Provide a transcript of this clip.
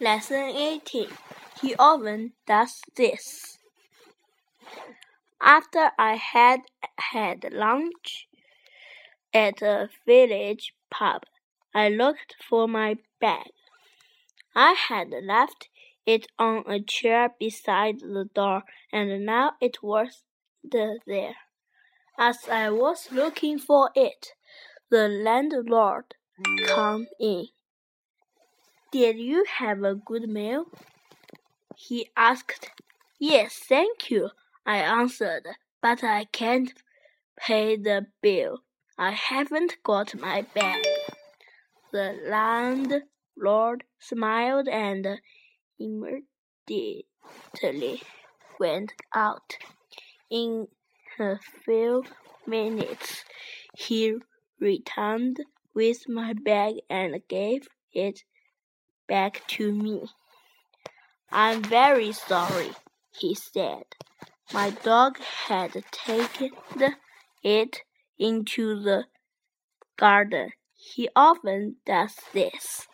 Lesson 18 He often does this. After I had had lunch at a village pub, I looked for my bag. I had left it on a chair beside the door, and now it was there. As I was looking for it, the landlord came in. Did you have a good meal? He asked. Yes, thank you, I answered, but I can't pay the bill. I haven't got my bag. The landlord smiled and immediately went out. In a few minutes, he returned with my bag and gave it back to me. I'm very sorry, he said. My dog had taken it into the garden. He often does this.